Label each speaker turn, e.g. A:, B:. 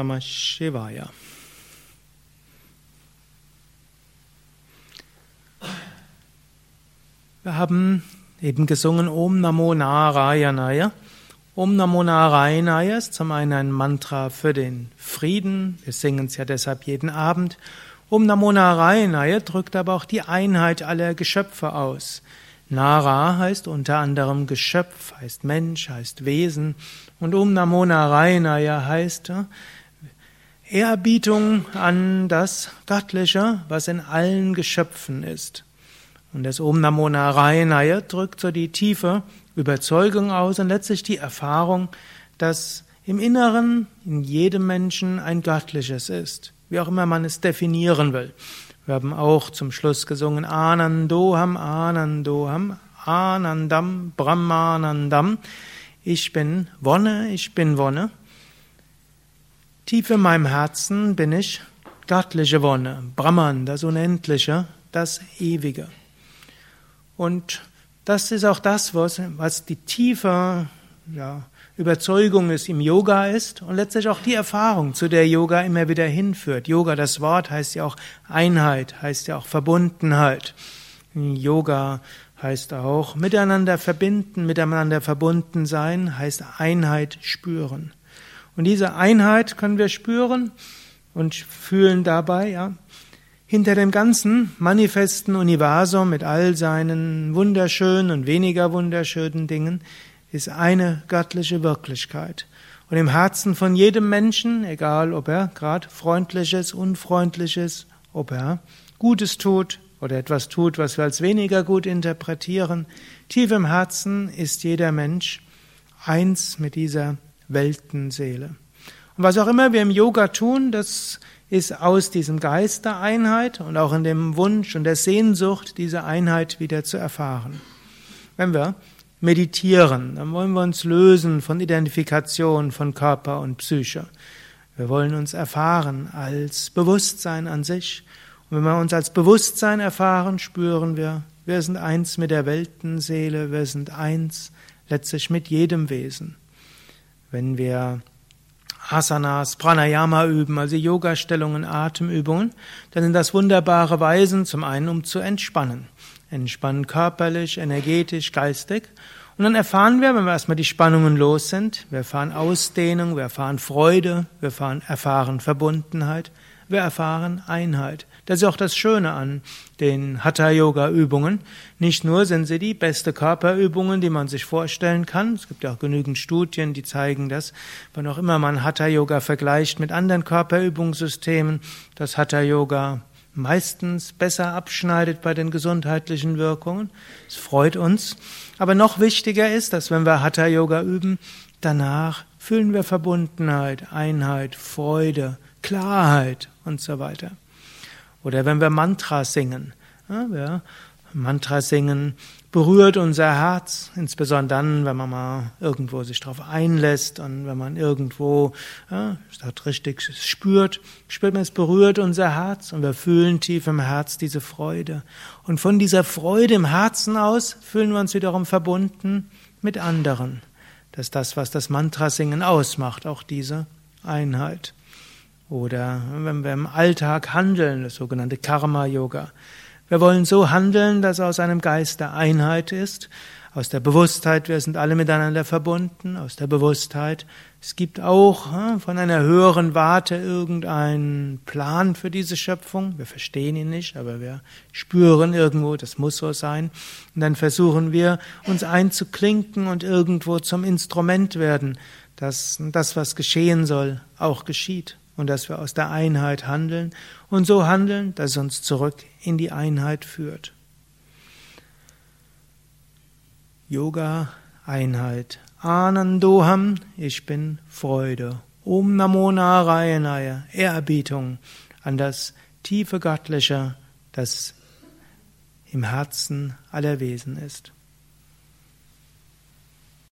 A: Namah Shivaya. Wir haben eben gesungen Om Namo Narayanaya. Om Namo Narayanaya ist zum einen ein Mantra für den Frieden. Wir singen es ja deshalb jeden Abend. Om Namo Narayanaya drückt aber auch die Einheit aller Geschöpfe aus. Nara heißt unter anderem Geschöpf, heißt Mensch, heißt Wesen. Und Om Namo Narayanaya heißt äh, Ehrbietung an das Göttliche, was in allen Geschöpfen ist. Und das Om Namo Narayanaya drückt so die tiefe Überzeugung aus und letztlich die Erfahrung, dass im Inneren in jedem Menschen ein Göttliches ist, wie auch immer man es definieren will. Wir haben auch zum Schluss gesungen Anandoham, Anandoham, Anandam, Brahmanandam. Ich bin Wonne, ich bin Wonne. Tief in meinem Herzen bin ich göttliche Wonne, Brahman, das Unendliche, das Ewige. Und das ist auch das, was, was die tiefe ja, Überzeugung ist, im Yoga ist und letztlich auch die Erfahrung, zu der Yoga immer wieder hinführt. Yoga, das Wort heißt ja auch Einheit, heißt ja auch Verbundenheit. Yoga heißt auch miteinander verbinden, miteinander verbunden sein, heißt Einheit spüren. Und diese Einheit können wir spüren und fühlen dabei, ja, hinter dem ganzen manifesten Universum mit all seinen wunderschönen und weniger wunderschönen Dingen ist eine göttliche Wirklichkeit. Und im Herzen von jedem Menschen, egal ob er gerade freundliches, unfreundliches, ob er Gutes tut oder etwas tut, was wir als weniger gut interpretieren, tief im Herzen ist jeder Mensch eins mit dieser Weltenseele. Und was auch immer wir im Yoga tun, das ist aus diesem Geist der Einheit und auch in dem Wunsch und der Sehnsucht, diese Einheit wieder zu erfahren. Wenn wir meditieren, dann wollen wir uns lösen von Identifikation von Körper und Psyche. Wir wollen uns erfahren als Bewusstsein an sich. Und wenn wir uns als Bewusstsein erfahren, spüren wir, wir sind eins mit der Weltenseele, wir sind eins letztlich mit jedem Wesen. Wenn wir Asanas, Pranayama üben, also Yoga-Stellungen, Atemübungen, dann sind das wunderbare Weisen, zum einen um zu entspannen. Entspannen körperlich, energetisch, geistig. Und dann erfahren wir, wenn wir erstmal die Spannungen los sind, wir erfahren Ausdehnung, wir erfahren Freude, wir erfahren, erfahren Verbundenheit, wir erfahren Einheit. Das ist auch das Schöne an den Hatha-Yoga-Übungen. Nicht nur sind sie die beste Körperübungen, die man sich vorstellen kann. Es gibt ja auch genügend Studien, die zeigen dass, Wann auch immer man Hatha-Yoga vergleicht mit anderen Körperübungssystemen, dass Hatha-Yoga meistens besser abschneidet bei den gesundheitlichen Wirkungen. Es freut uns. Aber noch wichtiger ist, dass wenn wir Hatha-Yoga üben, danach fühlen wir Verbundenheit, Einheit, Freude, Klarheit und so weiter. Oder wenn wir Mantra singen. Ja, wir Mantra singen berührt unser Herz, insbesondere dann, wenn man mal irgendwo sich darauf einlässt und wenn man irgendwo ja, das richtig spürt, spürt man, es berührt unser Herz und wir fühlen tief im Herz diese Freude. Und von dieser Freude im Herzen aus fühlen wir uns wiederum verbunden mit anderen. Das ist das, was das Mantra-Singen ausmacht, auch diese Einheit. Oder wenn wir im Alltag handeln, das sogenannte Karma-Yoga. Wir wollen so handeln, dass aus einem Geist der Einheit ist, aus der Bewusstheit, wir sind alle miteinander verbunden, aus der Bewusstheit, es gibt auch hm, von einer höheren Warte irgendeinen Plan für diese Schöpfung. Wir verstehen ihn nicht, aber wir spüren irgendwo, das muss so sein. Und dann versuchen wir, uns einzuklinken und irgendwo zum Instrument werden, dass das, was geschehen soll, auch geschieht und dass wir aus der Einheit handeln und so handeln, dass es uns zurück in die Einheit führt. Yoga, Einheit. Anandoham, ich bin Freude. Om Namo Narayanaya, Ehrerbietung an das tiefe Göttliche, das im Herzen aller Wesen ist.